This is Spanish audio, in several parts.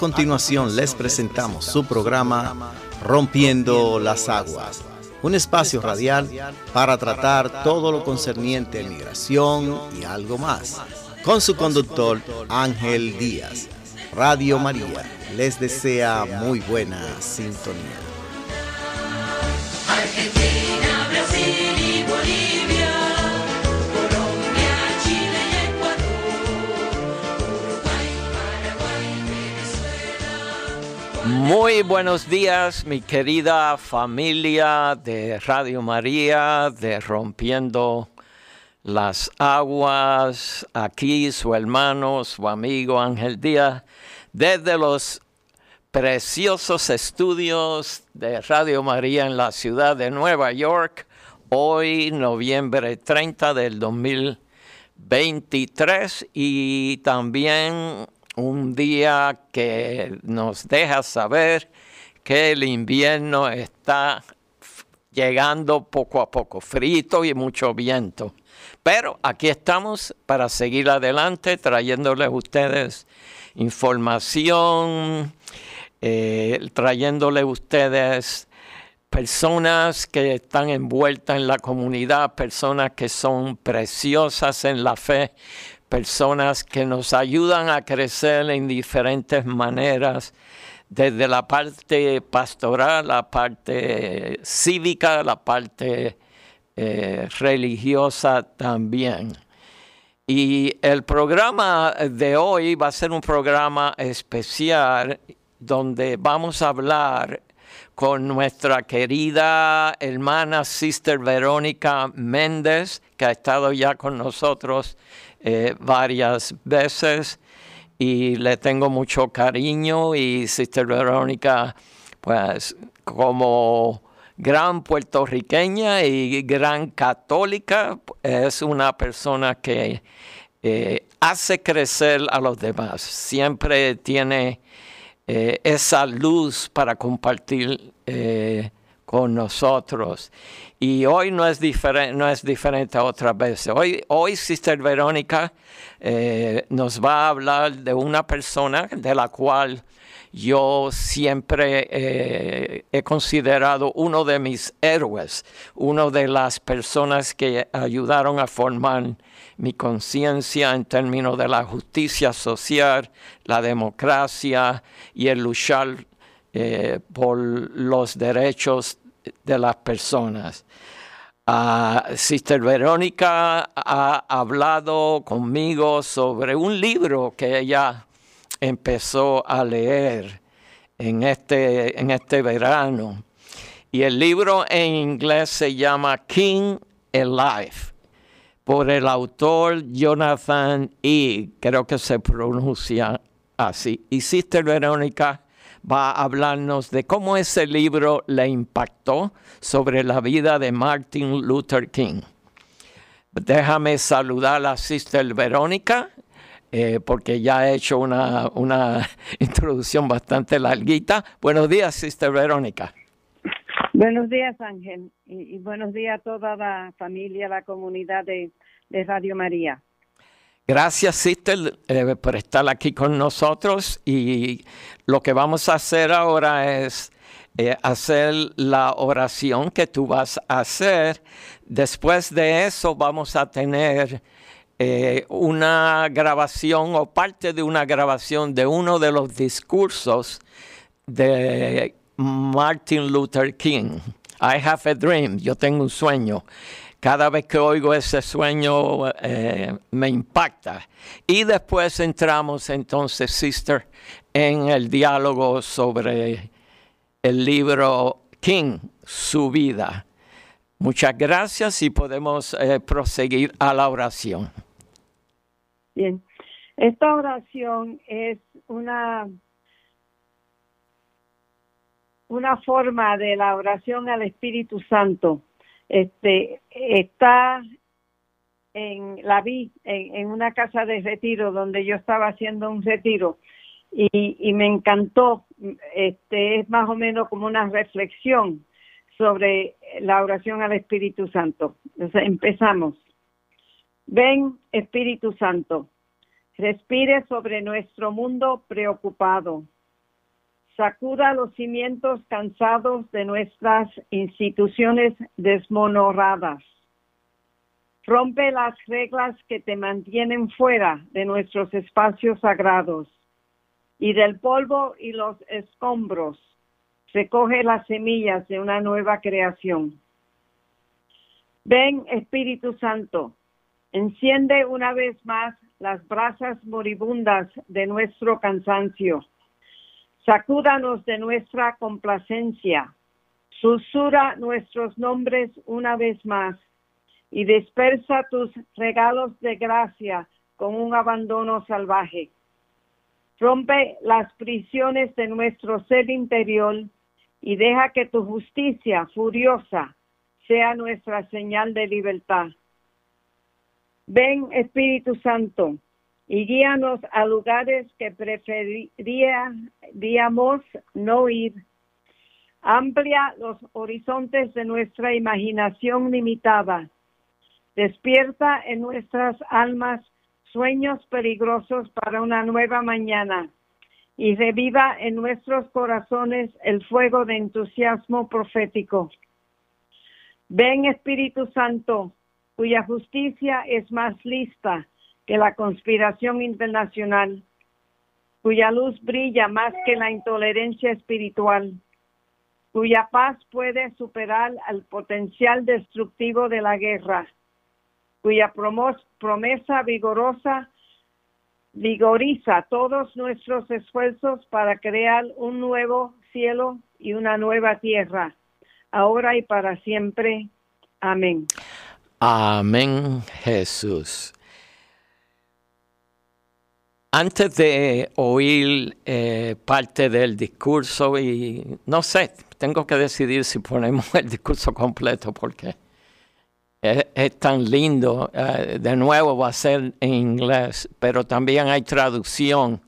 Continuación les presentamos su programa Rompiendo las Aguas, un espacio radial para tratar todo lo concerniente a migración y algo más, con su conductor Ángel Díaz. Radio María les desea muy buena sintonía. Muy buenos días, mi querida familia de Radio María, de Rompiendo las Aguas. Aquí su hermano, su amigo Ángel Díaz, desde los preciosos estudios de Radio María en la ciudad de Nueva York, hoy noviembre 30 del 2023 y también un día que nos deja saber que el invierno está llegando poco a poco, frito y mucho viento. Pero aquí estamos para seguir adelante trayéndoles a ustedes información, eh, trayéndoles a ustedes personas que están envueltas en la comunidad, personas que son preciosas en la fe, personas que nos ayudan a crecer en diferentes maneras, desde la parte pastoral, la parte cívica, la parte eh, religiosa también. Y el programa de hoy va a ser un programa especial donde vamos a hablar con nuestra querida hermana Sister Verónica Méndez, que ha estado ya con nosotros eh, varias veces y le tengo mucho cariño y Sister Verónica, pues como gran puertorriqueña y gran católica, es una persona que eh, hace crecer a los demás, siempre tiene eh, esa luz para compartir con nosotros. Y hoy no es, diferente, no es diferente a otras veces. Hoy, hoy Sister Verónica eh, nos va a hablar de una persona de la cual yo siempre eh, he considerado uno de mis héroes, una de las personas que ayudaron a formar mi conciencia en términos de la justicia social, la democracia y el luchar eh, por los derechos de las personas. Uh, Sister Verónica ha hablado conmigo sobre un libro que ella empezó a leer en este, en este verano. Y el libro en inglés se llama King Alive, por el autor Jonathan E. Creo que se pronuncia así. Y Sister Verónica va a hablarnos de cómo ese libro le impactó sobre la vida de Martin Luther King. Déjame saludar a Sister Verónica, eh, porque ya he hecho una, una introducción bastante larguita. Buenos días, Sister Verónica. Buenos días, Ángel, y, buenos días a toda la familia, la comunidad de Radio María. Gracias, Sister, eh, por estar aquí con nosotros y lo que vamos a hacer ahora es eh, hacer la oración que tú vas a hacer. Después de eso vamos a tener eh, una grabación o parte de una grabación de uno de los discursos de Martin Luther King. I have a dream, yo tengo un sueño cada vez que oigo ese sueño eh, me impacta. Y después entramos entonces, sister, en el diálogo sobre el libro King, su vida. Muchas gracias y podemos eh, proseguir a la oración. Bien, esta oración es una una forma de la oración al Espíritu Santo este está en la vi en, una casa de retiro donde yo estaba haciendo un retiro y, y me encantó. Este es más o menos como una reflexión sobre la oración al Espíritu Santo. Empezamos. Ven Espíritu Santo respire sobre nuestro mundo preocupado. Sacuda los cimientos cansados de nuestras instituciones desmonoradas. Rompe las reglas que te mantienen fuera de nuestros espacios sagrados. Y del polvo y los escombros recoge las semillas de una nueva creación. Ven, Espíritu Santo, enciende una vez más las brasas moribundas de nuestro cansancio. Sacúdanos de nuestra complacencia. Susura nuestros nombres una vez más y dispersa tus regalos de gracia con un abandono salvaje. Rompe las prisiones de nuestro ser interior y deja que tu justicia furiosa sea nuestra señal de libertad. Ven, Espíritu Santo, y guíanos a lugares que preferiríamos no ir. Amplia los horizontes de nuestra imaginación limitada. Despierta en nuestras almas sueños peligrosos para una nueva mañana y reviva en nuestros corazones el fuego de entusiasmo profético. Ven Espíritu Santo, cuya justicia es más lista que la conspiración internacional, cuya luz brilla más que la intolerancia espiritual, cuya paz puede superar al potencial destructivo de la guerra, cuya promesa vigorosa vigoriza todos nuestros esfuerzos para crear un nuevo cielo y una nueva tierra, ahora y para siempre. Amén. Amén, Jesús. Antes de oír eh, parte del discurso, y no sé, tengo que decidir si ponemos el discurso completo porque es, tan lindo. Eh, de nuevo va a ser en inglés, pero también hay traducción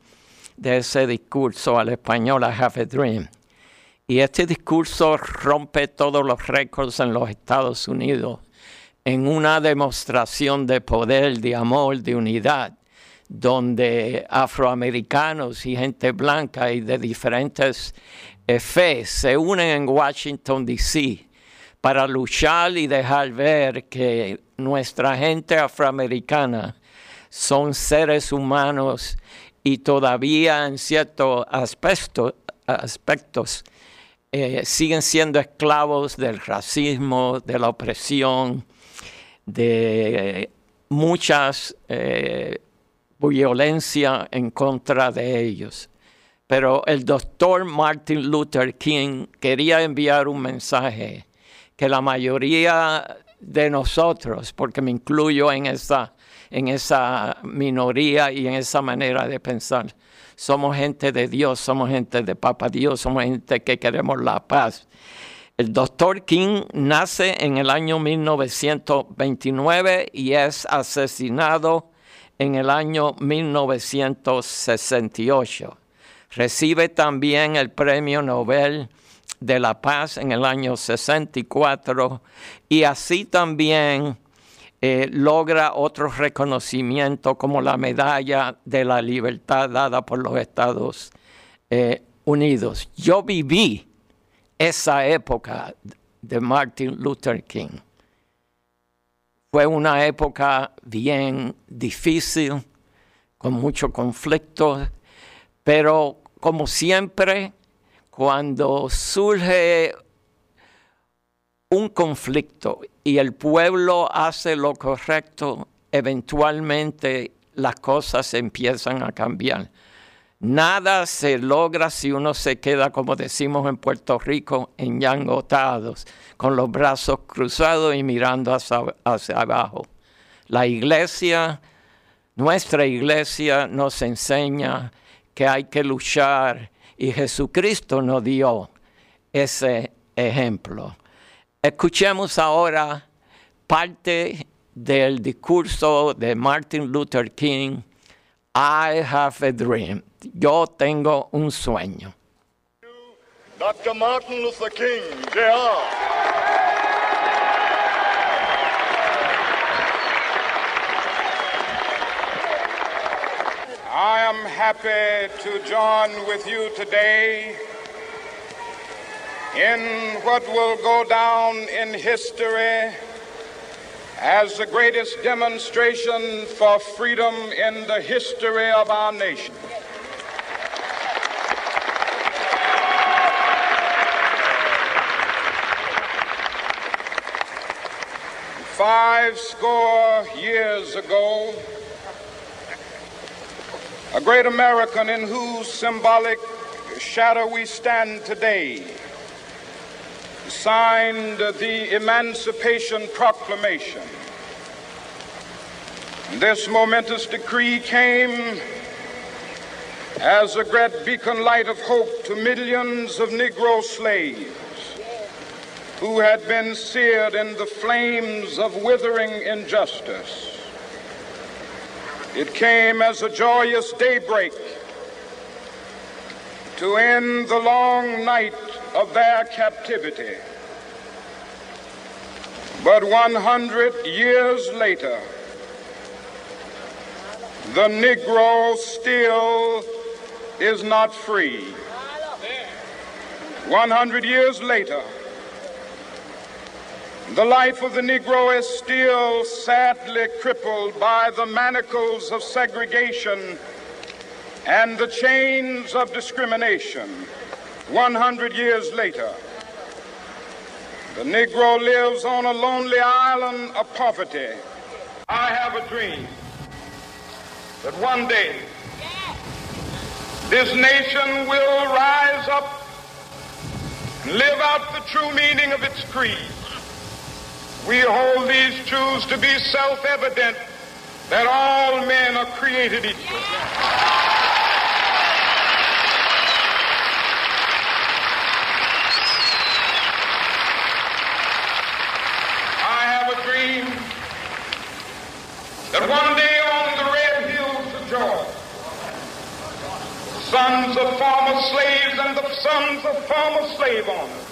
de ese discurso al español, a Have a Dream. Y este discurso rompe todos los récords en los Estados Unidos en una demostración de poder, de amor, de unidad, donde afroamericanos y gente blanca y de diferentes eh, fe se unen en Washington, D.C. para luchar y dejar ver que nuestra gente afroamericana son seres humanos y todavía en ciertos aspectos, eh, siguen siendo esclavos del racismo, de la opresión, de muchas eh, violencia en contra de ellos. Pero el doctor Martin Luther King quería enviar un mensaje que la mayoría de nosotros, porque me incluyo en esa, en esa minoría y en esa manera de pensar, somos gente de Dios, somos gente de Papa Dios, somos gente que queremos la paz el doctor King nace en el año 1929 y es asesinado en el año 1968. Recibe también el Premio Nobel de la Paz en el año 64 y así también eh, logra otro reconocimiento como la Medalla de la Libertad dada por los Estados eh, Unidos. Yo viví esa época de Martin Luther King. Fue una época bien difícil, con mucho conflicto, pero como siempre, cuando surge un conflicto y el pueblo hace lo correcto, eventualmente las cosas empiezan a cambiar. Nada se logra si uno se queda, como decimos en Puerto Rico, enyangotados, con los brazos cruzados y mirando hacia, hacia, abajo. La iglesia, nuestra iglesia nos enseña que hay que luchar y Jesucristo nos dio ese ejemplo. Escuchemos ahora parte del discurso de Martin Luther King, I have a dream. Yo tengo un sueño. Dr. Martin Luther King, Jr. I am happy to join with you today in what will go down in history as the greatest demonstration for freedom in the history of our nation. Five score years ago, a great American in whose symbolic shadow we stand today signed the Emancipation Proclamation. This momentous decree came as a great beacon light of hope to millions of Negro slaves who had been seared in the flames of withering injustice. It came as a joyous daybreak to end the long night of their captivity. But 100 years later, the Negro still is not free. 100 years later, the life of the Negro is still sadly crippled by the manacles of segregation and the chains of discrimination. 100 years later, the Negro lives on a lonely island of poverty. I have a dream that one day this nation will rise up and live out the true meaning of its creed. We hold these truths to be self-evident that all men are created equal. I have a dream that one day on the red hills of Georgia, sons of former slaves and the sons of former slave owners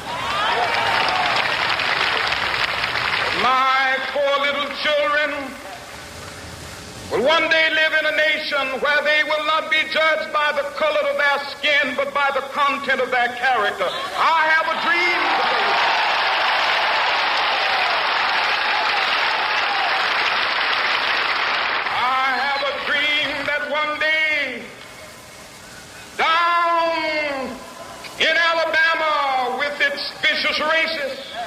my four little children will one day live in a nation where they will not be judged by the color of their skin, but by the content of their character. I have a dream today. I have a dream that one day down in Alabama with its vicious racists,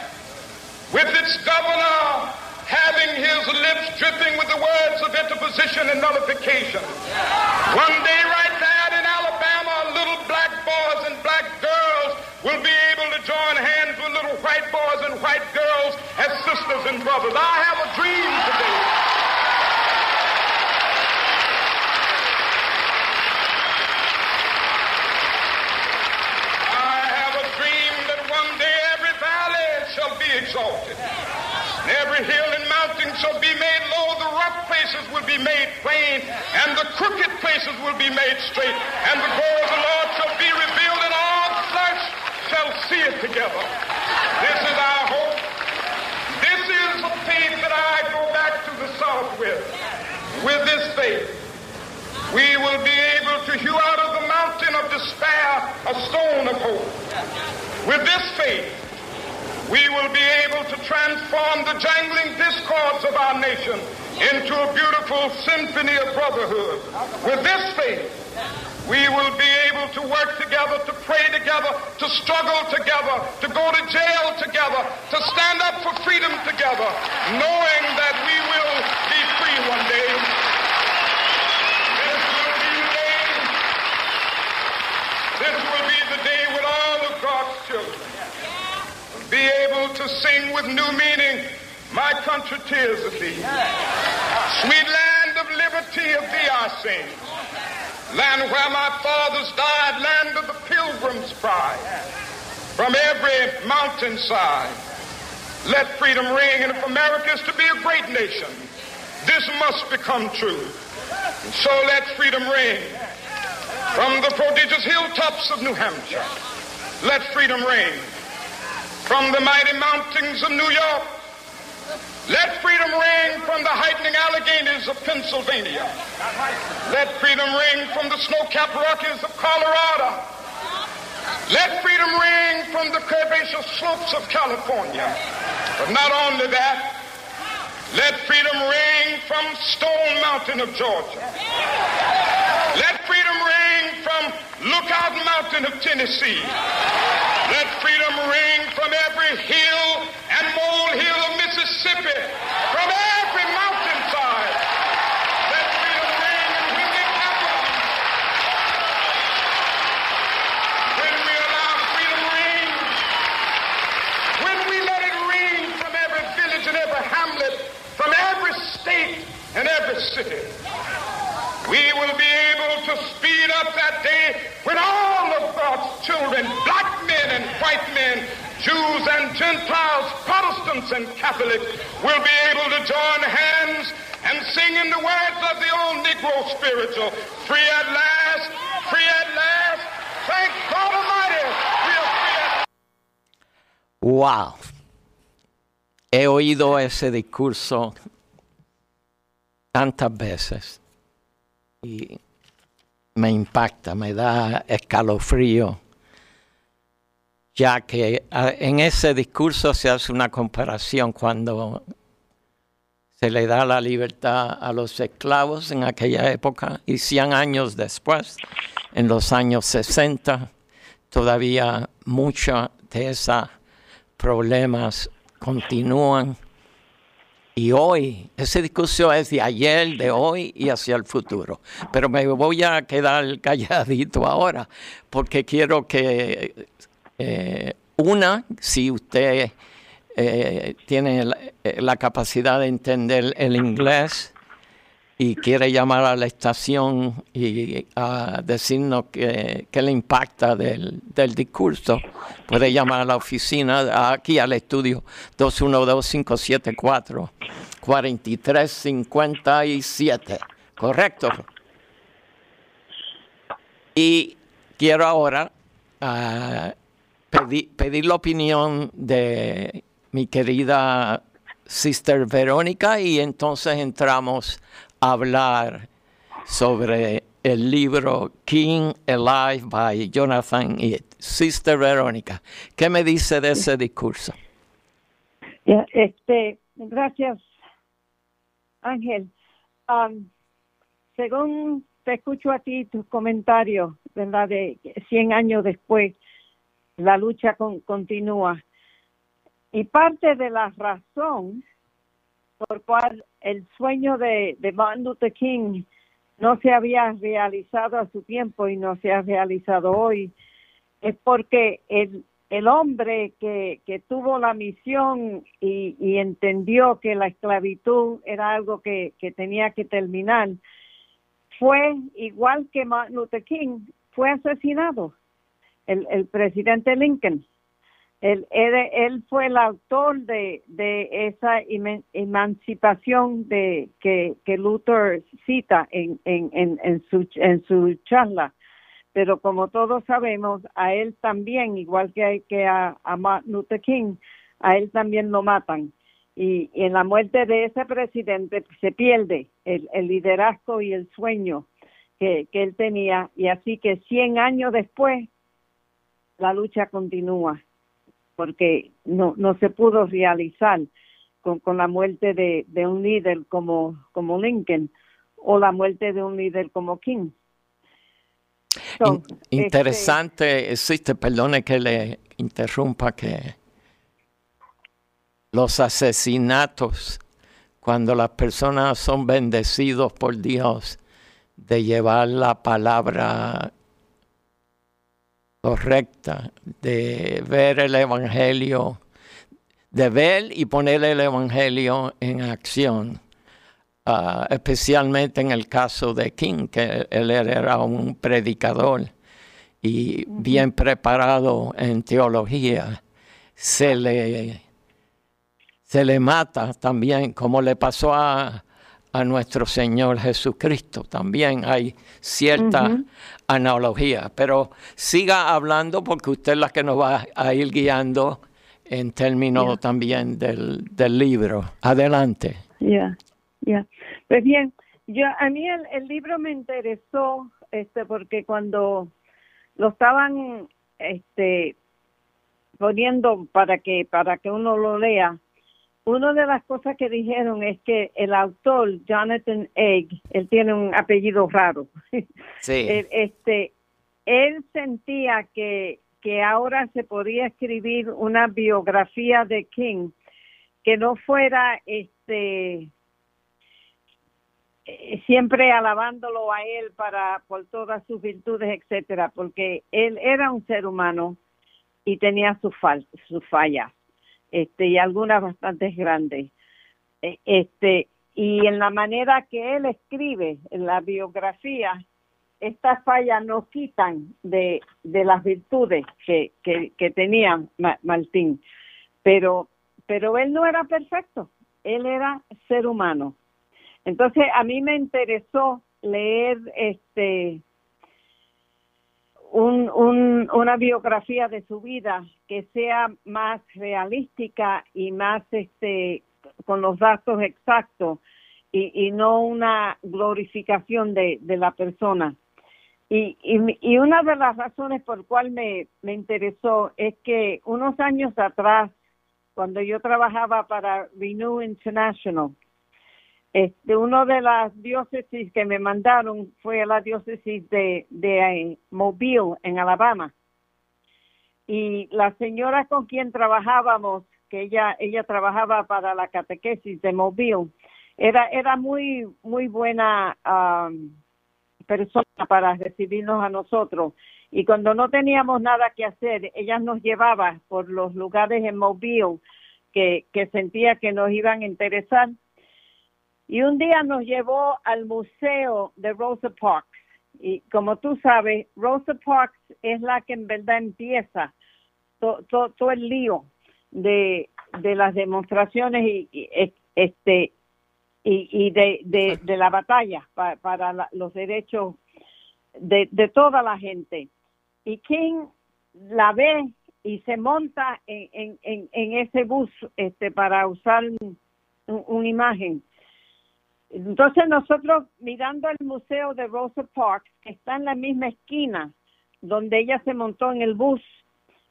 with its governor having his lips dripping with the words of interposition and nullification. One day right there in Alabama, little black boys and black girls will be able to join hands with little white boys and white girls as sisters and brothers. I have a dream today. I have a dream that one day every valley shall be exalted. And every hill and mountain shall be made low, the rough places will be made plain, and the crooked places will be made straight, and the glory of the Lord shall be revealed, and all flesh shall see it together. This is our hope. This is the faith that I go back to the South with. With this faith, we will be able to hew out of the mountain of despair a stone of hope. With this faith, we will be able to transform the jangling discords of our nation into a beautiful symphony of brotherhood. With this faith, we will be able to work together, to pray together, to struggle together, to go to jail together, to stand up for freedom together, knowing that we will be free one day. This will be the day. This will be the day when all of God's children be able to sing with new meaning, My country tears of thee. Sweet land of liberty of thee I sing. land where my fathers died, land of the pilgrim's pride. From every mountainside, let freedom ring. And if America is to be a great nation, this must become true. And so let freedom ring. From the prodigious hilltops of New Hampshire, let freedom ring. From the mighty mountains of New York, let freedom ring from the heightening Alleghanies of Pennsylvania. Let freedom ring from the snow-capped Rockies of Colorado. Let freedom ring from the curvaceous slopes of California. But not only that, let freedom ring from Stone Mountain of Georgia. Let freedom ring from Lookout Mountain of Tennessee. Let freedom ring from every hill and molehill of Mississippi, from every mountainside. Let freedom ring in Whitney Capital. When we allow freedom ring, when we let it ring from every village and every hamlet, from every state and every city, we will be able to speed up that day when all of God's children, black and white men, Jews and Gentiles, Protestants and Catholics, will be able to join hands and sing in the words of the old Negro spiritual, free at last, free at last, thank God Almighty, we are free at Wow. He oído ese discurso tantas veces y me impacta, me da escalofrío, ya que en ese discurso se hace una comparación cuando se le da la libertad a los esclavos en aquella época y 100 años después, en los años 60, todavía muchos de esos problemas continúan. Y hoy, ese discurso es de ayer, de hoy y hacia el futuro. Pero me voy a quedar calladito ahora, porque quiero que eh, una, si usted eh, tiene la, eh, la capacidad de entender el inglés y quiere llamar a la estación y a decirnos qué le impacta del, del discurso, puede llamar a la oficina, aquí al estudio 212-574-4357. ¿Correcto? Y quiero ahora ah, pedi- pedir la opinión de mi querida Sister Verónica y entonces entramos a hablar sobre el libro King Alive by Jonathan y Sister Verónica. ¿Qué me dice de ese discurso? Este, gracias, Ángel. Según te escucho a ti, tus comentarios, ¿verdad? De 100 años después, la lucha con- continúa. Y parte de la razón por cual el sueño de, de Martin Luther King no se había realizado a su tiempo y no se ha realizado hoy es porque el, el hombre que, que tuvo la misión y, y entendió que la esclavitud era algo que, que tenía que terminar, fue igual que Martin Luther King, fue asesinado, el, el presidente Lincoln. Él, él, él fue el autor de, de esa eman- emancipación de que, que Luther cita en, en, en, en su, en su charla pero como todos sabemos, a él también, igual que, que a, a Martin Luther King, a él también lo matan. Y, y en la muerte de ese presidente se pierde el, el liderazgo y el sueño que, que él tenía. Y así que 100 años después, la lucha continúa, porque no, no se pudo realizar con, con la muerte de, de un líder como, como Lincoln o la muerte de un líder como King. So, In- interesante, existe, perdone que le interrumpa, que los asesinatos, cuando las personas son bendecidos por Dios de llevar la palabra correcta, de ver el Evangelio, de ver y poner el Evangelio en acción, ah, especialmente en el caso de King, que él era un predicador y bien preparado en teología, se le, se le mata también, como le pasó a, a nuestro Señor Jesucristo. También hay cierta analogía, pero siga hablando porque usted es la que nos va a ir guiando en términos también del, del, libro. Adelante. Ya, ya. Pues bien, yo a mí el, el libro me interesó este porque cuando lo estaban este poniendo para que para que uno lo lea una de las cosas que dijeron es que el autor Jonathan Egg él tiene un apellido raro. Sí. Este él sentía que que ahora se podía escribir una biografía de King que no fuera este eh, siempre alabándolo a él para por todas sus virtudes, etcétera, porque él era un ser humano y tenía sus sus fallas, este y algunas bastante grandes. E, este y en la manera que él escribe en la biografía, estas fallas no quitan de, de las virtudes que, que, que tenía Martín, pero pero él no era perfecto, él era ser humano entonces, a mí me interesó leer este un, un, una biografía de su vida que sea más realística y más este con los datos exactos y, y no una glorificación de, de la persona. Y, y, y, una de las razones por cual me, me interesó es que unos años atrás, cuando yo trabajaba para Renew International, este, uno de las diócesis que me mandaron fue la diócesis de, de eh, Mobile, en Alabama. Y la señora con quien trabajábamos, que ella, ella trabajaba para la catequesis de Mobile, era, era muy, muy buena persona para recibirnos a nosotros. Y cuando no teníamos nada que hacer, ella nos llevaba por los lugares en Mobile que, que sentía que nos iban a interesar y un día nos llevó al museo de Rosa Parks. Y como tú sabes, Rosa Parks es la que en verdad empieza todo el lío de, de las demostraciones y, este y, y de, de, de, la batalla para los derechos de, de toda la gente. Y King la ve y se monta en, en, en ese bus este para usar una imagen entonces nosotros mirando el museo de Rosa Parks, que está en la misma esquina donde ella se montó en el bus,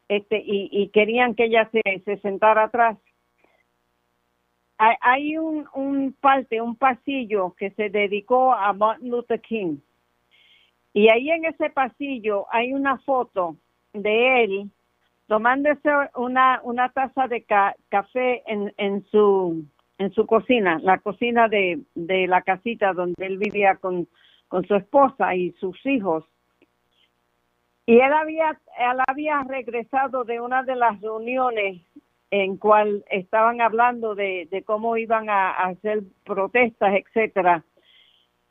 este, y, querían que ella se, se sentara atrás. Hay, hay un, un parte, un pasillo que se dedicó a Martin Luther King. Y ahí en ese pasillo hay una foto de él tomándose una, una taza de café en, en su en su cocina, la cocina de, de la casita donde él vivía con, con su esposa y sus hijos. Y él había, él había regresado de una de las reuniones en cual estaban hablando de, de cómo iban a, hacer protestas, etcétera.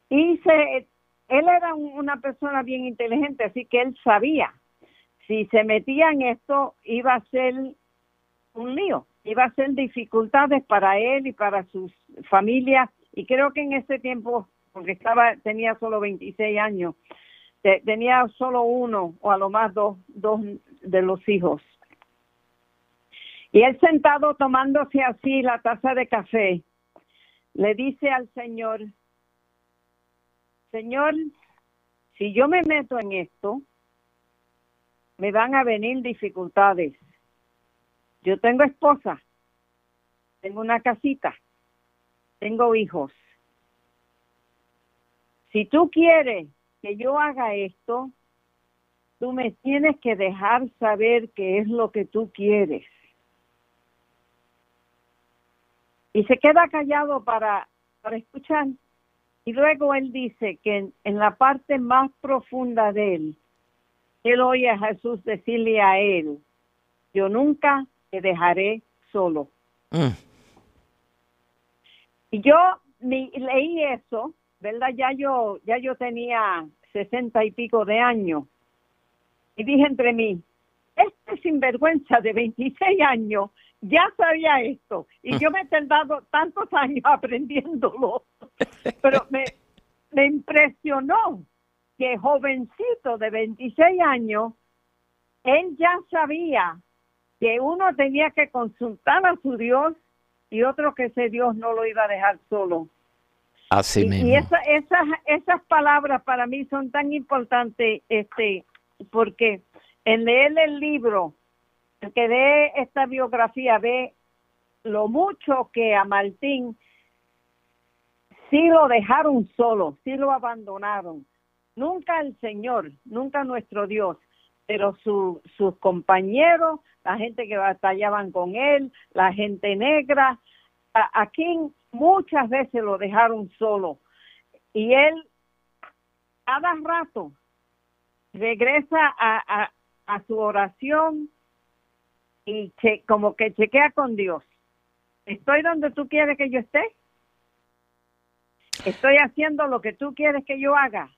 Y se, él era una persona bien inteligente, así que él sabía si se metía en esto iba a ser un lío iba a ser dificultades para él y para su familia. Y creo que en ese tiempo porque estaba tenía solo 26 años tenía solo uno o a lo más dos dos de los hijos. Y él sentado tomándose así la taza de café le dice al señor señor si yo me meto en esto me van a venir dificultades yo tengo esposa, tengo una casita, tengo hijos. Si tú quieres que yo haga esto, tú me tienes que dejar saber qué es lo que tú quieres. Y se queda callado para, para escuchar. Y luego él dice que en, en la parte más profunda de él, él oye a Jesús decirle a él, yo nunca te dejaré solo. Mm. Y yo leí eso, ¿verdad? Ya yo, ya yo tenía sesenta y pico de años. Y dije entre mí, este sinvergüenza de 26 años ya sabía esto. Y yo me he tardado tantos años aprendiéndolo. Pero me, me impresionó que jovencito de 26 años, él ya sabía que uno tenía que consultar a su Dios y otro que ese Dios no lo iba a dejar solo. Así y, mismo. y esa, esas, esas palabras para mí son tan importantes, este, porque en leer el libro, el que lee esta biografía ve lo mucho que a Martín sí lo dejaron solo, sí lo abandonaron. Nunca el Señor, nunca nuestro Dios, pero su, sus compañeros, la gente que batallaban con él, la gente negra, a, King muchas veces lo dejaron solo. Y él, cada rato, regresa a, a, a su oración y che, como que chequea con Dios. ¿Estoy donde tú quieres que yo esté? ¿Estoy haciendo lo que tú quieres que yo haga?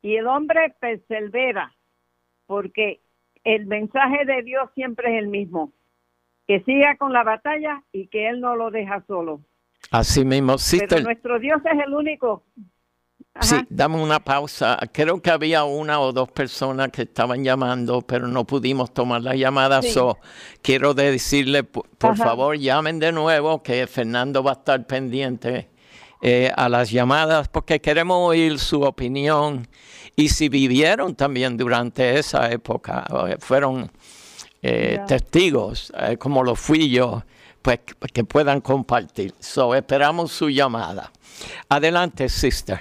Y el hombre persevera, porque el mensaje de Dios siempre es el mismo, que siga con la batalla y que Él no lo deja solo. Así mismo, Pero sister. nuestro Dios es el único. Sí, dame una pausa. Creo que había una o dos personas que estaban llamando, pero no pudimos tomar la llamada. Sí. So, quiero decirle, por, por favor, llamen de nuevo, que Fernando va a estar pendiente eh, a las llamadas, porque queremos oír su opinión y si vivieron también durante esa época, eh, fueron eh, testigos, eh, como lo fui yo, pues que- puedan compartir. So, esperamos su llamada. Adelante, sister.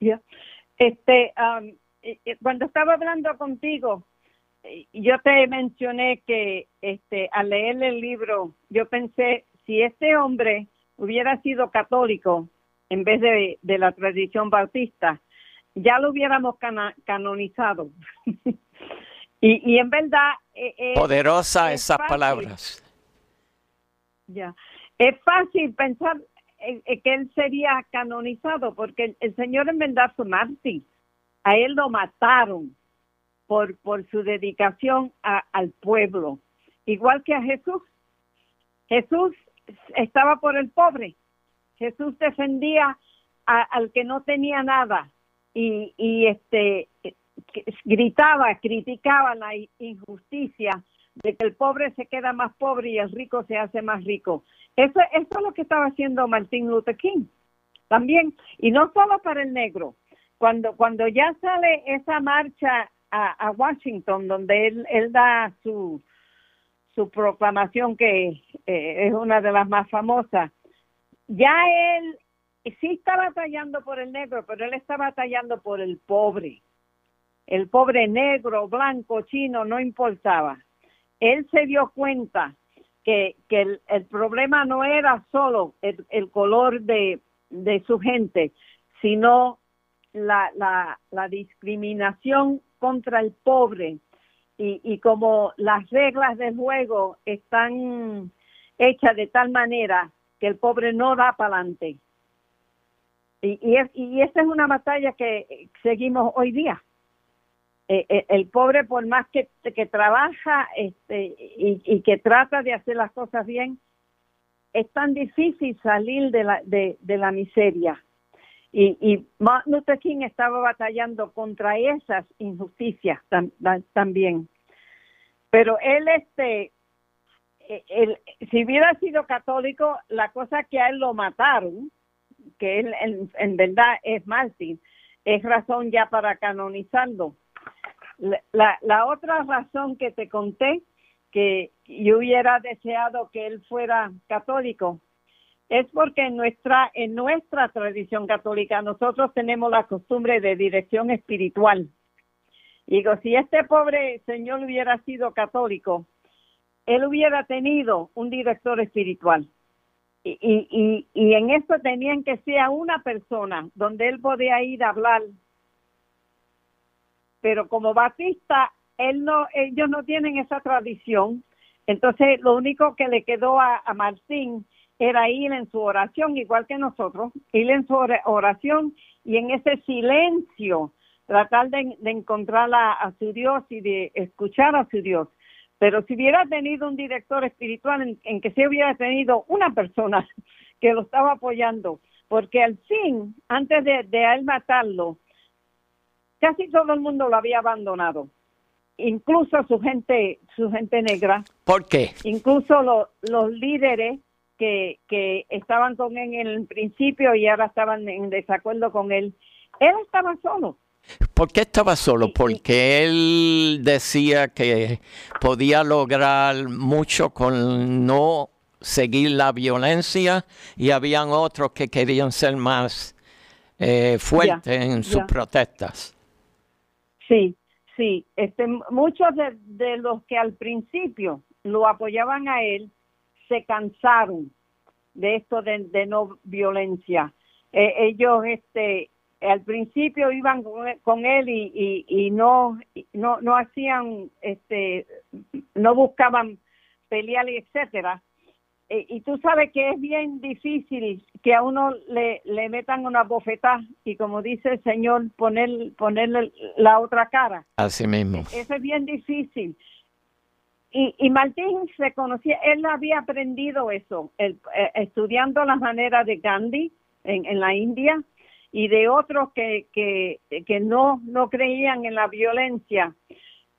Ya. Este, eh, cuando estaba hablando contigo, yo te mencioné que este, al leer el libro, yo pensé, si este hombre hubiera sido católico en vez de, de la tradición bautista, ya lo hubiéramos cana- canonizado. y, y en verdad... eh, eh, Poderosa es esas fácil. palabras. Ya. Es fácil pensar en- en que él sería canonizado porque el, el Señor en verdad fue mártir. A él lo mataron por, por su dedicación a- al pueblo. Igual que a Jesús. Jesús estaba por el pobre. Jesús defendía al que no tenía nada y, y este gritaba, criticaba la injusticia de que el pobre se queda más pobre y el rico se hace más rico. Eso, eso es lo que estaba haciendo Martin Luther King también, y no solo para el negro. Cuando, cuando ya sale esa marcha a, a Washington, donde él, él da su, su proclamación, que eh, es una de las más famosas, ya él sí está batallando por el negro, pero él está batallando por el pobre. El pobre negro, blanco, chino, no importaba. Él se dio cuenta que, que el, problema no era solo el, el color de, de su gente, sino la, la, la discriminación contra el pobre y, y como las reglas del juego están hechas de tal manera que el pobre no da para adelante. Y, y, es- y esa es una batalla que seguimos hoy día eh, eh, el pobre por más que, que trabaja este, y, y que trata de hacer las cosas bien, es tan difícil salir de la, de, de la miseria. Y, y Martin estaba batallando contra esas injusticias tam- tam- también. Pero él, este, él, si hubiera sido católico, la cosa que a él lo mataron, que él en, verdad es Martin, es razón ya para canonizarlo. La, la otra razón que te conté, que yo hubiera deseado que él fuera católico, es porque en nuestra, en nuestra tradición católica nosotros tenemos la costumbre de dirección espiritual. Digo, si este pobre señor hubiera sido católico, él hubiera tenido un director espiritual. Y, y, y, en esto tenían que ser una persona donde él podía ir a hablar pero como Batista, él no, ellos no tienen esa tradición. Entonces, lo único que le quedó a, a Martín era ir en su oración, igual que nosotros, ir en su oración y en ese silencio tratar de, encontrar a, su Dios y de escuchar a su Dios. Pero si hubiera tenido un director espiritual en, que se hubiera tenido una persona que lo estaba apoyando, porque al fin, antes de, de él matarlo, casi todo el mundo lo había abandonado, incluso su gente, su gente negra. ¿Por qué? Incluso los líderes que, que estaban con él en el principio y ahora estaban en desacuerdo con él. Él estaba solo. ¿Por qué estaba solo? Porque él decía que podía lograr mucho con no seguir la violencia y habían otros que querían ser más eh, fuertes en sus protestas. Sí, sí. Este, muchos de, de los que al principio lo apoyaban a él se cansaron de esto de, no violencia. Eh, ellos este al principio iban con, él y, y, no, no no hacían este no buscaban pelear y etcétera. Eh, y tú sabes que es bien difícil que a uno le, le metan una bofetada y como dice el señor poner ponerle la otra cara. Así mismo. Eso es bien difícil y, y Martín se conocía, él había aprendido eso, eh, estudiando las maneras de Gandhi en, en la India y de otros que, que, que no, no creían en la violencia.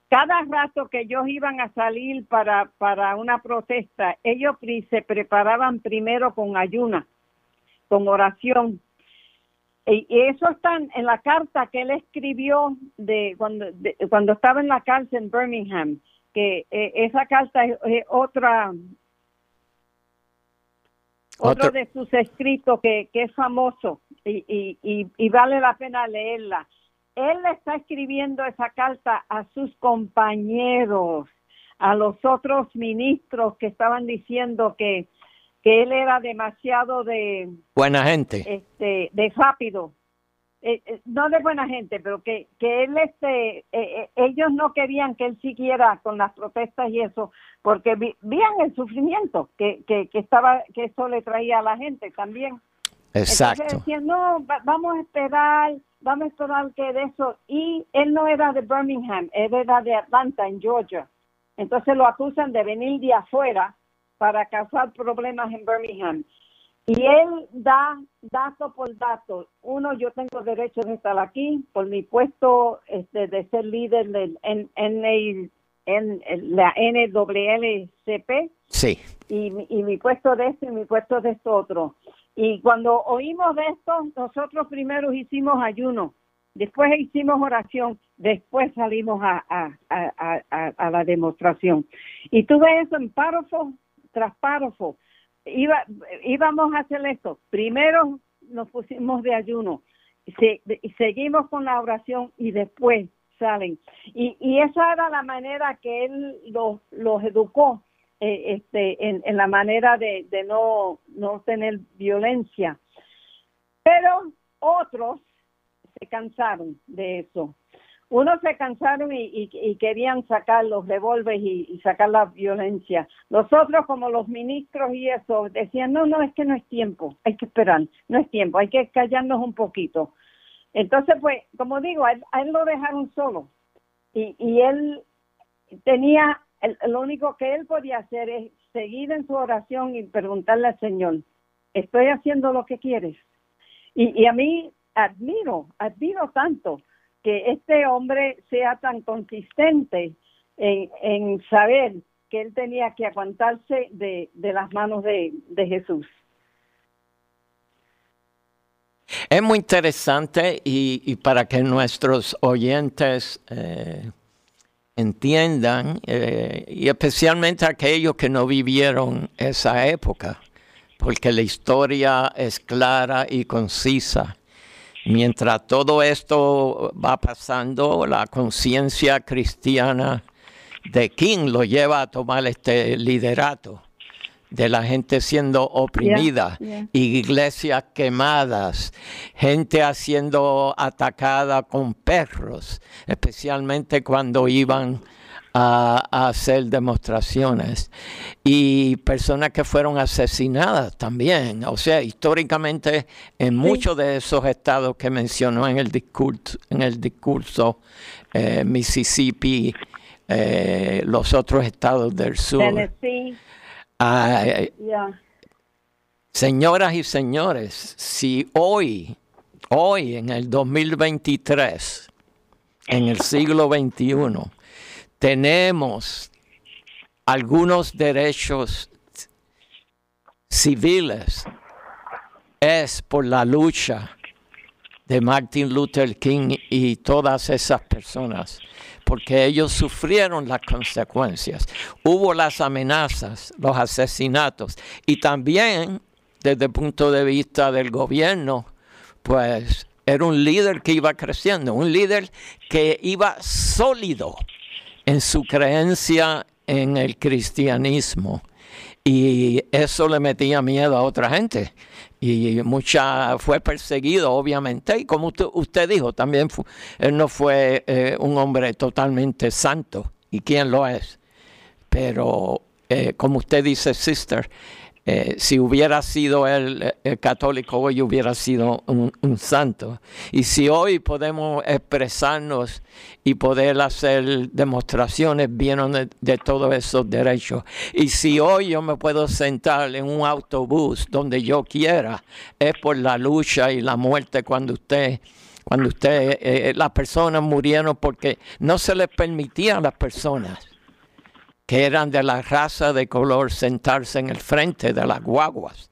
Cada rato que ellos iban a salir para, para una protesta, ellos se preparaban primero con ayuna, con oración. Y eso está en la carta que él escribió de cuando, cuando estaba en la cárcel en Birmingham que eh, esa carta es, otra otro, de sus escritos que, que es famoso y, y, y, vale la pena leerla. Él está escribiendo esa carta a sus compañeros, a los otros ministros que estaban diciendo que, que él era demasiado de buena gente, este, de rápido, eh, eh, no de buena gente, pero que, que él, este, eh, ellos no querían que él siguiera con las protestas y eso, porque veían el sufrimiento que, que, que, estaba, que eso le traía a la gente también. Exacto. Entonces decían, no, vamos a esperar, vamos a esperar que de eso. Y él no era de Birmingham, él era de Atlanta, en Georgia. Entonces lo acusan de venir de afuera para causar problemas en Birmingham. Y él da dato por dato. Uno, yo tengo derecho de estar aquí por mi puesto este, de ser líder del, en, en, en, la NWLCP. Sí. Y, y mi puesto de esto y mi puesto de esto otro. Y cuando oímos de esto, nosotros primero hicimos ayuno, después hicimos oración, después salimos a, a, a, a la demostración. Y tú ves eso en párrafo tras párrafo iba, íbamos a hacer esto. Primero nos pusimos de ayuno, y seguimos con la oración y después salen. Y, y esa era la manera que él los, los educó eh, este, en, en, la manera de, de no, no tener violencia. Pero otros se cansaron de eso unos se cansaron y, querían sacar los revólveres y, sacar la violencia. Los otros, como los ministros y eso, decían, no, no, es que no es tiempo, hay que esperar, no es tiempo, hay que callarnos un poquito. Entonces, pues, como digo, a él, lo dejaron solo y, y él tenía, lo único que él podía hacer es seguir en su oración y preguntarle al Señor, ¿estoy haciendo lo que quieres? Y, y a mí admiro, admiro tanto que este hombre sea tan consistente en, saber que él tenía que aguantarse de, las manos de, Jesús. Es muy interesante y, para que nuestros oyentes eh, entiendan, eh, y especialmente aquellos que no vivieron esa época, porque la historia es clara y concisa. Mientras todo esto va pasando, la conciencia cristiana de King lo lleva a tomar este liderato. de la gente siendo oprimida, Yeah, yeah. iglesias quemadas, gente siendo atacada con perros, especialmente cuando iban a, a hacer demostraciones, y personas que fueron asesinadas también. O sea, históricamente en muchos de esos estados que mencionó en el discurso, en el discurso eh, Mississippi, eh, los otros estados del sur. Tennessee, Ah, yeah. Señoras y señores, si hoy, hoy en el 2023, en el siglo XXI, tenemos algunos derechos civiles, es por la lucha de Martin Luther King y todas esas personas, porque ellos sufrieron las consecuencias. Hubo las amenazas, los asesinatos y también desde el punto de vista del gobierno, pues era un líder que iba creciendo, un líder que iba sólido en su creencia en el cristianismo. Y eso le metía miedo a otra gente. Y mucha fue perseguido, obviamente. Y como usted, usted dijo, también él no fue eh, un hombre totalmente santo. ¿Y quién lo es? Pero eh, como usted dice, sister, eh, si hubiera sido él eh, católico, hoy hubiera sido un, santo. Y si hoy podemos expresarnos y poder hacer demostraciones, vienen de, todos esos derechos. Y si hoy yo me puedo sentar en un autobús donde yo quiera, es por la lucha y la muerte cuando usted cuando usted, eh, las personas murieron porque no se les permitía a las personas que eran de la raza de color sentarse en el frente de las guaguas.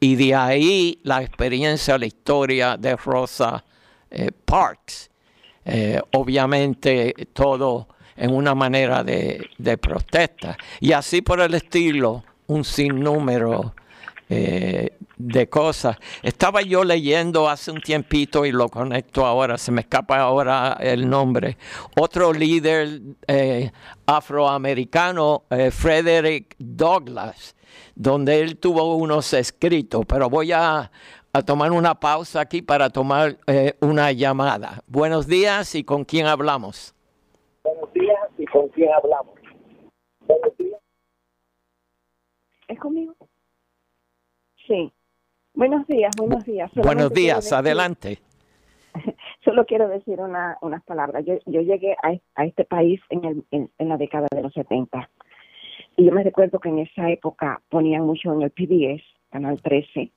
Y de ahí la experiencia, la historia de Rosa eh, Parks. Eh, obviamente todo en una manera de, de protesta. Y así por el estilo, un sinnúmero eh, de cosas. Estaba yo leyendo hace un tiempito y lo conecto ahora, se me escapa ahora el nombre. Otro líder eh, afroamericano, eh, Frederick Douglass, donde él tuvo unos escritos, pero voy a, a tomar una pausa aquí para tomar eh, una llamada. Buenos días y con quién hablamos. Buenos días y con quién hablamos. Buenos días. ¿Es conmigo? Sí. Buenos días, buenos días. Buenos días, decir- adelante. Solo quiero decir una, unas palabras. Yo, yo llegué a, a este país en, el, en, en la década de los 70. Y yo me recuerdo que en esa época ponían mucho en el PBS, Canal 13,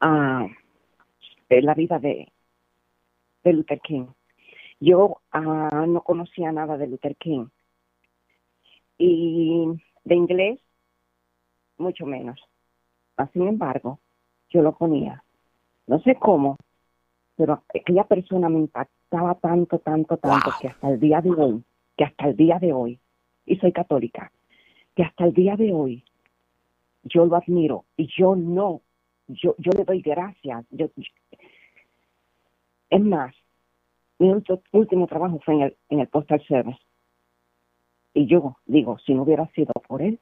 ah, eh, la vida de, de Luther King. Yo ah, no conocía nada de Luther King. Y de inglés, mucho menos. Sin embargo, yo lo ponía. No sé cómo, pero aquella persona me impactaba tanto, tanto, tanto, Wow. que hasta el día de hoy, que hasta el día de hoy, y soy católica, que hasta el día de hoy yo lo admiro y yo no, yo, yo le doy gracias. Yo, es más, mi último trabajo fue en el, en el Postal Service. Y yo digo, si no hubiera sido por él,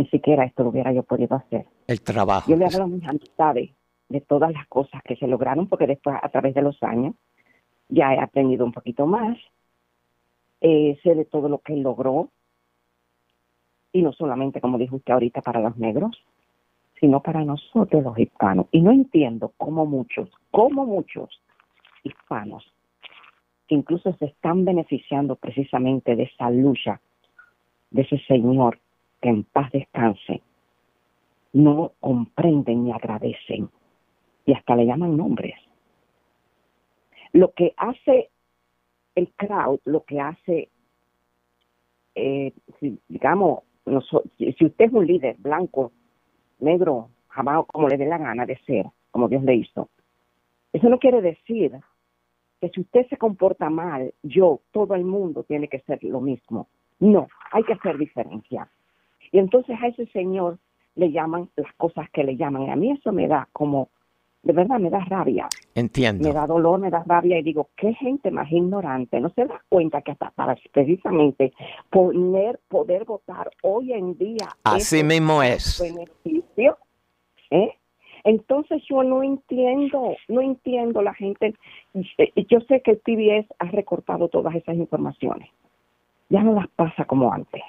ni siquiera esto lo hubiera yo podido hacer. El trabajo. Yo le hablo a mis amistades de todas las cosas que se lograron, porque después, a través de los años, ya he aprendido un poquito más. Eh, sé de todo lo que logró, y no solamente, como dijo usted ahorita, para los negros, sino para nosotros los hispanos. Y no entiendo cómo muchos, cómo muchos hispanos, que incluso se están beneficiando precisamente de esa lucha de ese señor que en paz descanse, no comprenden ni agradecen y hasta le llaman nombres. Lo que hace el crowd, lo que hace, eh, si, digamos, si usted es un líder blanco, negro, jamás como le dé la gana de ser, como Dios le hizo, eso no quiere decir que si usted se comporta mal, yo, todo el mundo tiene que ser lo mismo. No, hay que hacer diferencia. Y entonces a ese señor le llaman las cosas que le llaman. Y a mí eso me da como, de verdad me da rabia. Entiendo. Me da dolor, me da rabia y digo, qué gente más ignorante. No se da cuenta que hasta para precisamente poner, poder votar hoy en día. Así mismo es. beneficio, ¿eh? Entonces yo no entiendo, no entiendo la gente. Yo sé que el PBS ha recortado todas esas informaciones. Ya no las pasa como antes.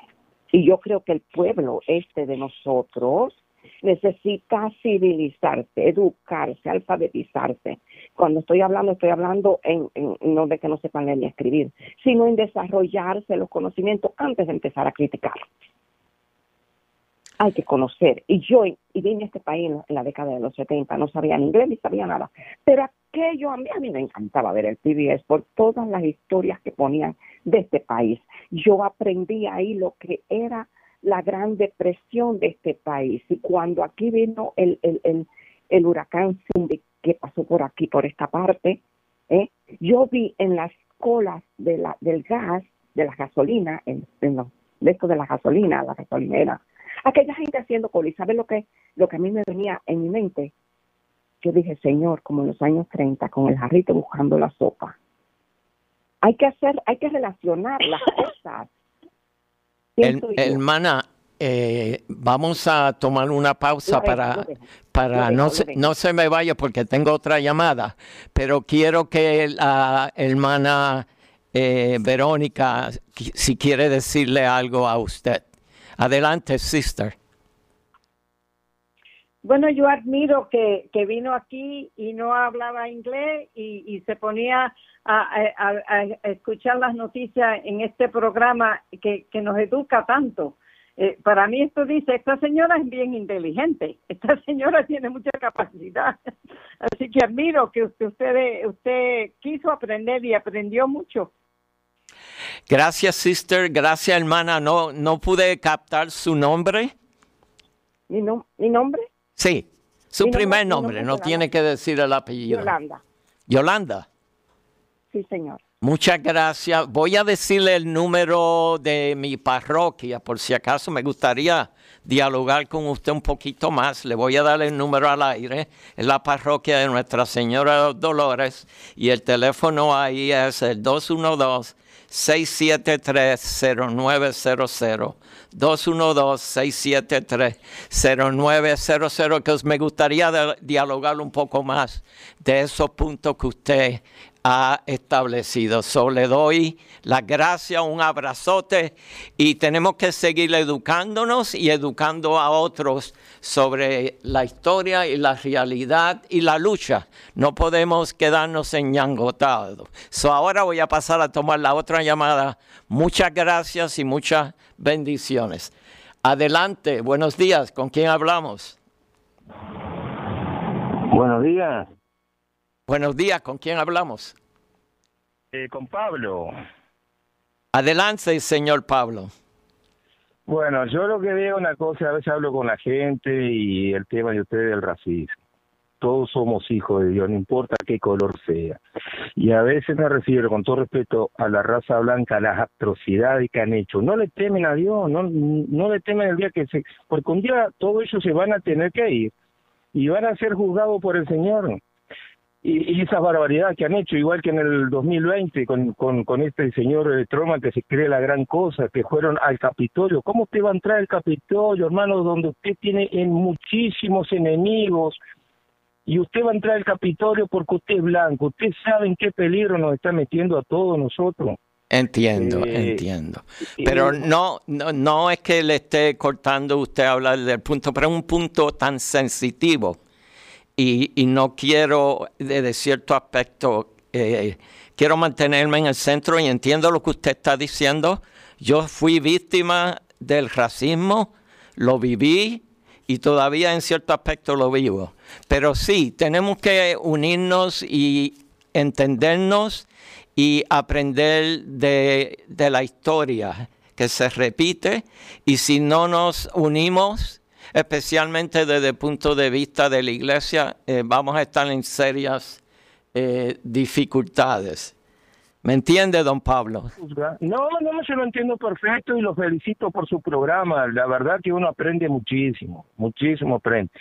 Y yo creo que el pueblo este de nosotros necesita civilizarse, educarse, alfabetizarse. Cuando estoy hablando, estoy hablando en, no de que no sepan leer ni escribir, sino en desarrollarse los conocimientos antes de empezar a criticar hay que conocer. Y yo, y vine a este país en la, década de los 70, no sabía ni inglés ni sabía nada. Pero aquello, a mí, a mí me encantaba ver el PBS por todas las historias que ponían de este país. Yo aprendí ahí lo que era la gran depresión de este país. Y cuando aquí vino el, el, el, el huracán Cindy que pasó por aquí, por esta parte, ¿eh? yo vi en las colas de la, del gas, de la gasolina, en los- de esto de la gasolina, la gasolinera, aquella gente haciendo cola. ¿Y sabe lo que, lo que a mí me venía en mi mente? Yo dije, Señor, como en los años 30, con el jarrito buscando la sopa. Hay que hacer, hay que relacionar las cosas. El- hermana, eh, vamos a tomar una pausa dejo, para, para dejo, no, se, no se me vaya porque tengo otra llamada, pero quiero que la hermana eh, Verónica, si quiere decirle algo a usted. Adelante, sister. Bueno, yo admiro que, que vino aquí y no hablaba inglés y, y se ponía a, a- escuchar las noticias en este programa que, que nos educa tanto. Eh, para mí esto dice, esta señora es bien inteligente, esta señora tiene mucha capacidad. Así que admiro que usted, usted, usted quiso aprender y aprendió mucho. Gracias, sister. Gracias, hermana. No, no pude captar su nombre. ¿Mi, nom- mi nombre? Sí, su Mi primer nombre. No Yolanda. tiene que decir el apellido. Yolanda. Yolanda. Sí, señor. Muchas gracias. Voy a decirle el número de mi parroquia, por si acaso me gustaría dialogar con usted un poquito más. Le voy a dar el número al aire. Es la parroquia de Nuestra Señora de los Dolores y el teléfono ahí es el 212-673-0900. 212-673-0900, que me gustaría dialogar un poco más de esos puntos que usted ha establecido. So, le doy las gracias, un abrazote y tenemos que seguir educándonos y educando a otros sobre la historia y la realidad y la lucha. No podemos quedarnos enyangotados. So, ahora voy a pasar a tomar la otra llamada. Muchas gracias y muchas bendiciones. Adelante, buenos días. ¿Con quién hablamos? Buenos días, Buenos días, ¿con quién hablamos? eh, con Pablo. Adelante, señor Pablo. Bueno, yo lo que veo una cosa, a veces hablo con la gente y el tema de ustedes del racismo. Todos somos hijos de Dios, no importa qué color sea. Y a veces me refiero, con todo respeto, a la raza blanca, a las atrocidades que han hecho. No le temen a Dios, no, no le temen el día que se... Porque un día todos ellos se van a tener que ir y van a ser juzgados por el Señor. Y, y esas barbaridades que han hecho, igual que en el 2020 con, con, con este señor eh, Truman que se cree la gran cosa, que fueron al Capitolio. ¿Cómo usted va a entrar al Capitolio, hermano, donde usted tiene en muchísimos enemigos? Y usted va a entrar al Capitolio porque usted es blanco. Usted sabe en qué peligro nos está metiendo a todos nosotros. Entiendo, Eh, entiendo. Pero no, no, no es que le esté cortando usted hablar del punto, pero es un punto tan sensitivo y, no quiero, de, cierto aspecto, eh, quiero mantenerme en el centro y entiendo lo que usted está diciendo. Yo fui víctima del racismo, lo viví y todavía en cierto aspecto lo vivo. Pero sí, tenemos que unirnos y entendernos y aprender de, de la historia que se repite y si no nos unimos, especialmente desde el punto de vista de la iglesia, eh, vamos a estar en serias eh, dificultades. ¿Me entiende, don Pablo? No, no, se lo entiendo perfecto y lo felicito por su programa. La verdad que uno aprende muchísimo, muchísimo aprende.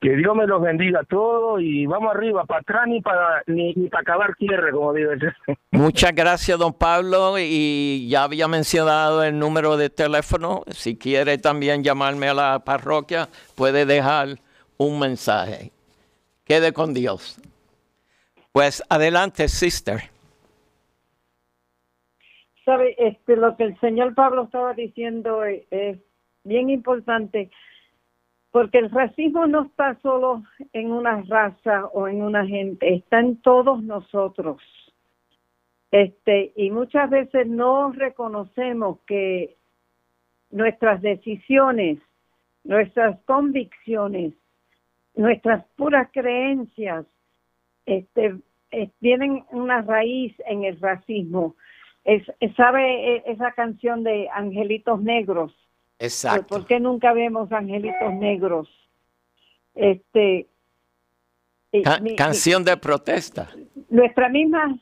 Que Dios me los bendiga a todos y vamos arriba, para atrás ni para ni, para acabar tierra, como digo yo. Muchas gracias, don Pablo, y ya había mencionado el número de teléfono. Si quiere también llamarme a la parroquia, puede dejar un mensaje. Quede con Dios. Pues adelante, sister. Sabe, este, lo que el señor Pablo estaba diciendo es, bien importante, porque el racismo no está solo en una raza o en una gente, está en todos nosotros. Este, y muchas veces no reconocemos que nuestras decisiones, nuestras convicciones, nuestras puras creencias, este, eh, tienen una raíz en el racismo es, ¿Sabe e, esa canción de Angelitos Negros? Exacto. ¿Por qué nunca vemos angelitos negros? Este. canción de protesta. Nuestra misma,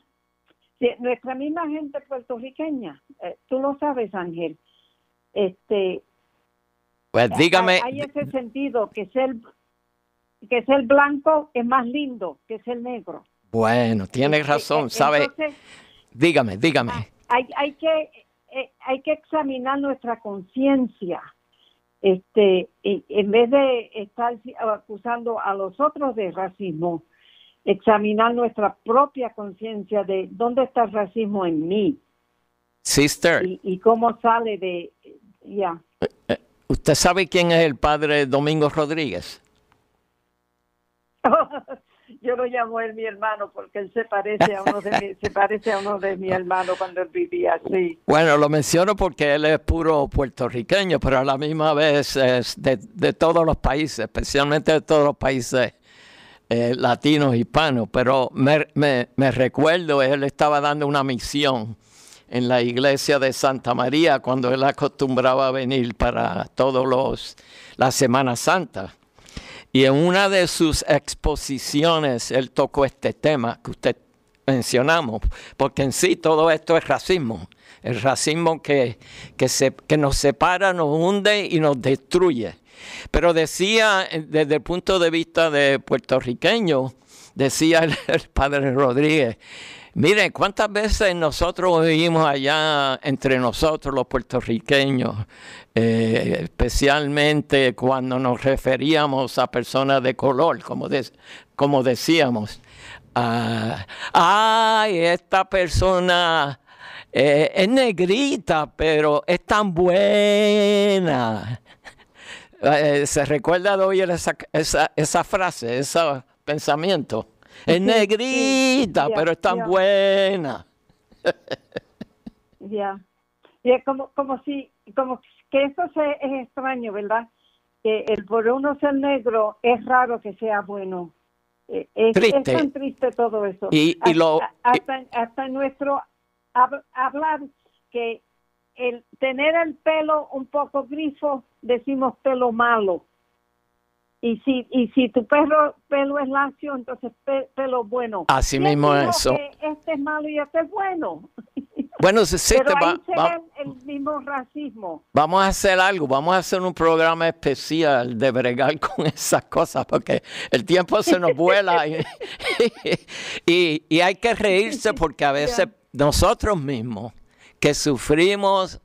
nuestra misma gente puertorriqueña, eh, tú lo sabes, Ángel. Este. Pues dígame. Hay, ese sentido que es el que es el blanco es más lindo que es el negro. Bueno, tiene este, razón, ¿sabe? dígame, dígame. Hay, hay que eh, hay que examinar nuestra conciencia este en vez de estar acusando a los otros de racismo examinar nuestra propia conciencia de dónde está el racismo en mí. Sister. Y, cómo sale de ya. Eh, eh, usted sabe quién es el padre Domingo Rodríguez yo lo llamo él mi hermano porque él se parece a uno de mi, se parece a uno de mi hermano cuando él vivía así. Bueno, lo menciono porque él es puro puertorriqueño, pero a la misma vez es de, de todos los países, especialmente de todos los países eh, latinos, hispanos. Pero me, me, me recuerdo, él estaba dando una misión en la iglesia de Santa María cuando él acostumbraba a venir para todos los la Semana Santa y en una de sus exposiciones él tocó este tema que usted mencionamos, porque en sí todo esto es racismo. El racismo que, que, nos separa, nos hunde y nos destruye. Pero decía, desde el punto de vista de puertorriqueño, decía el padre Rodríguez, Miren, ¿cuántas veces nosotros oímos allá entre nosotros los puertorriqueños, eh, especialmente cuando nos referíamos a personas de color, como, decíamos? Ay, esta persona eh, es negrita, pero es tan buena. Eh, ¿Se recuerda de esa, esa, esa frase, ese pensamiento? Es negrita, pero es tan buena. Ya. como, como si, como que eso es extraño, ¿verdad? Que el por uno ser negro es raro que sea bueno. Eh, es, es tan triste todo eso. Y, y lo, hasta, hasta nuestro hablar que el tener el pelo un poco grifo decimos pelo malo y si y si tu perro pelo es lacio entonces pelo bueno. Así mismo eso. este es malo y este es bueno. Bueno sí, Pero ahí va, el mismo racismo. Vamos a hacer algo vamos a hacer un programa especial de bregar con esas cosas porque el tiempo se nos vuela y, y, y hay que reírse porque a veces nosotros mismos que sufrimos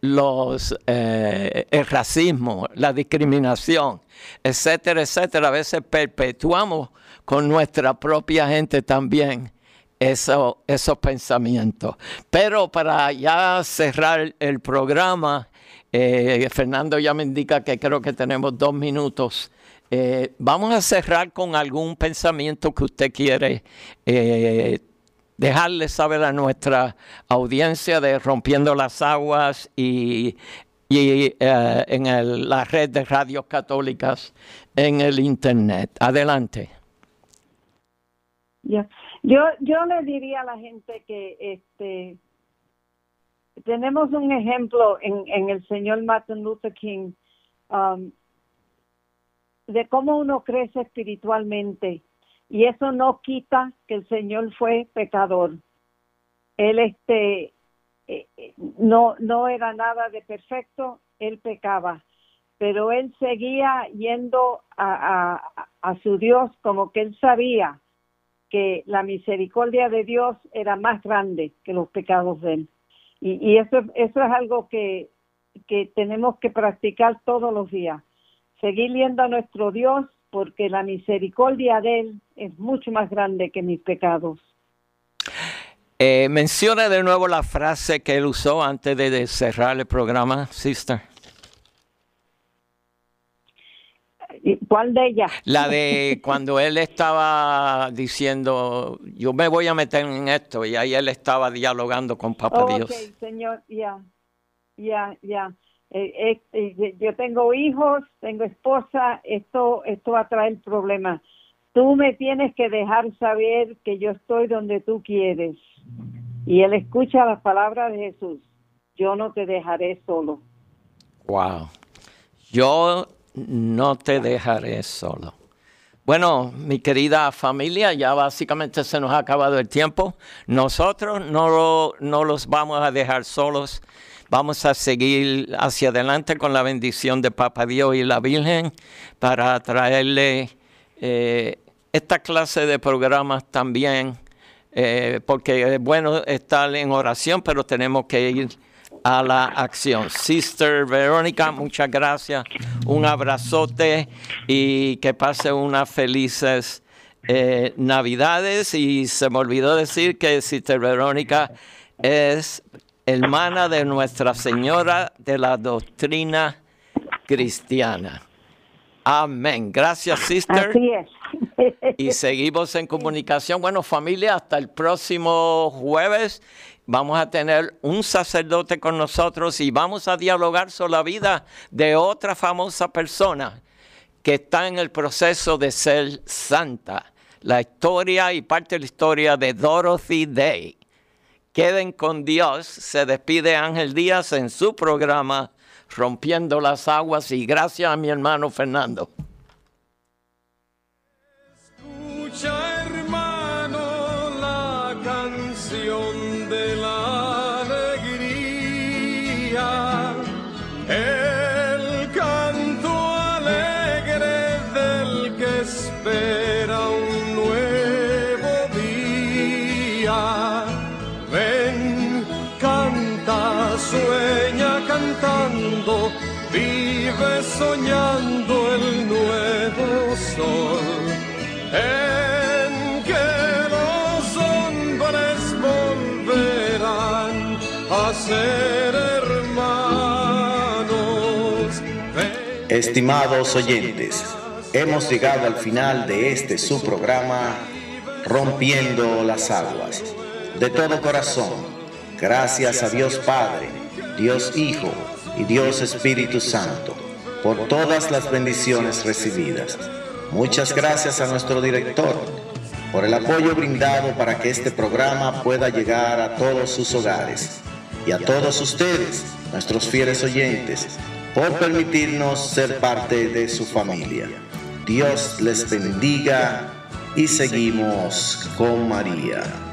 los, eh, el racismo, la discriminación, etcétera, etcétera. A veces perpetuamos con nuestra propia gente también eso, esos pensamientos. Pero para ya cerrar el programa, eh, Fernando ya me indica que creo que tenemos dos minutos. Eh, vamos a cerrar con algún pensamiento que usted quiere dejarle saber a nuestra audiencia de Rompiendo las Aguas y, y eh, en la red de radios católicas en el Internet. Adelante. Yo, yo le diría a la gente que este tenemos un ejemplo en, en el señor Martin Luther King um, de cómo uno crece espiritualmente y eso no quita que el Señor fue pecador. él este eh, no no era nada de perfecto, él pecaba, pero él seguía yendo a, a, a su Dios como que él sabía que la misericordia de Dios era más grande que los pecados de él. Y, y eso, eso es algo que, que tenemos que practicar todos los días. Seguir viendo a nuestro Dios porque la misericordia de Él es mucho más grande que mis pecados. Eh, menciona de nuevo la frase que él usó antes de, de cerrar el programa, sister. ¿Cuál de ellas? La de cuando él estaba diciendo, yo me voy a meter en esto, y ahí él estaba dialogando con Papá Oh, Dios. ok, señor, ya, ya, ya. Eh, eh, eh, yo tengo hijos, tengo esposa, esto, esto va a traer problemas. Tú me tienes que dejar saber que yo estoy donde tú quieres. Y él escucha las palabras de Jesús. Yo no te dejaré solo. Wow. Yo no te dejaré solo. Bueno, mi querida familia, ya básicamente se nos ha acabado el tiempo. Nosotros no, lo- no los vamos a dejar solos. Vamos a seguir hacia adelante con la bendición de Papa Dios y la Virgen para traerle eh, esta clase de programas también, eh, porque es bueno estar en oración, pero tenemos que ir a la acción. Sister Verónica, muchas gracias. Un abrazote y que pase unas felices eh, Navidades. Y se me olvidó decir que Sister Verónica es hermana de Nuestra Señora de la Doctrina Cristiana. Amén. Gracias, Sister. Así es. Y seguimos en comunicación. Bueno, familia, hasta el próximo jueves vamos a tener un sacerdote con nosotros y vamos a dialogar sobre la vida de otra famosa persona que está en el proceso de ser santa. La historia y parte de la historia de Dorothy Day. Queden con Dios. Se despide Ángel Díaz en su programa Rompiendo las Aguas y gracias a mi hermano Fernando. Soñando el nuevo sol en que los hombres volverán a ser hermanos. Estimados oyentes, hemos llegado al final de este su programa Rompiendo las Aguas. De todo corazón, gracias a Dios Padre, Dios Hijo y Dios Espíritu Santo por todas las bendiciones recibidas. Muchas gracias a nuestro director por el apoyo brindado para que este programa pueda llegar a todos sus hogares y a todos ustedes, nuestros fieles oyentes, por permitirnos ser parte de su familia. Dios les bendiga y seguimos con María.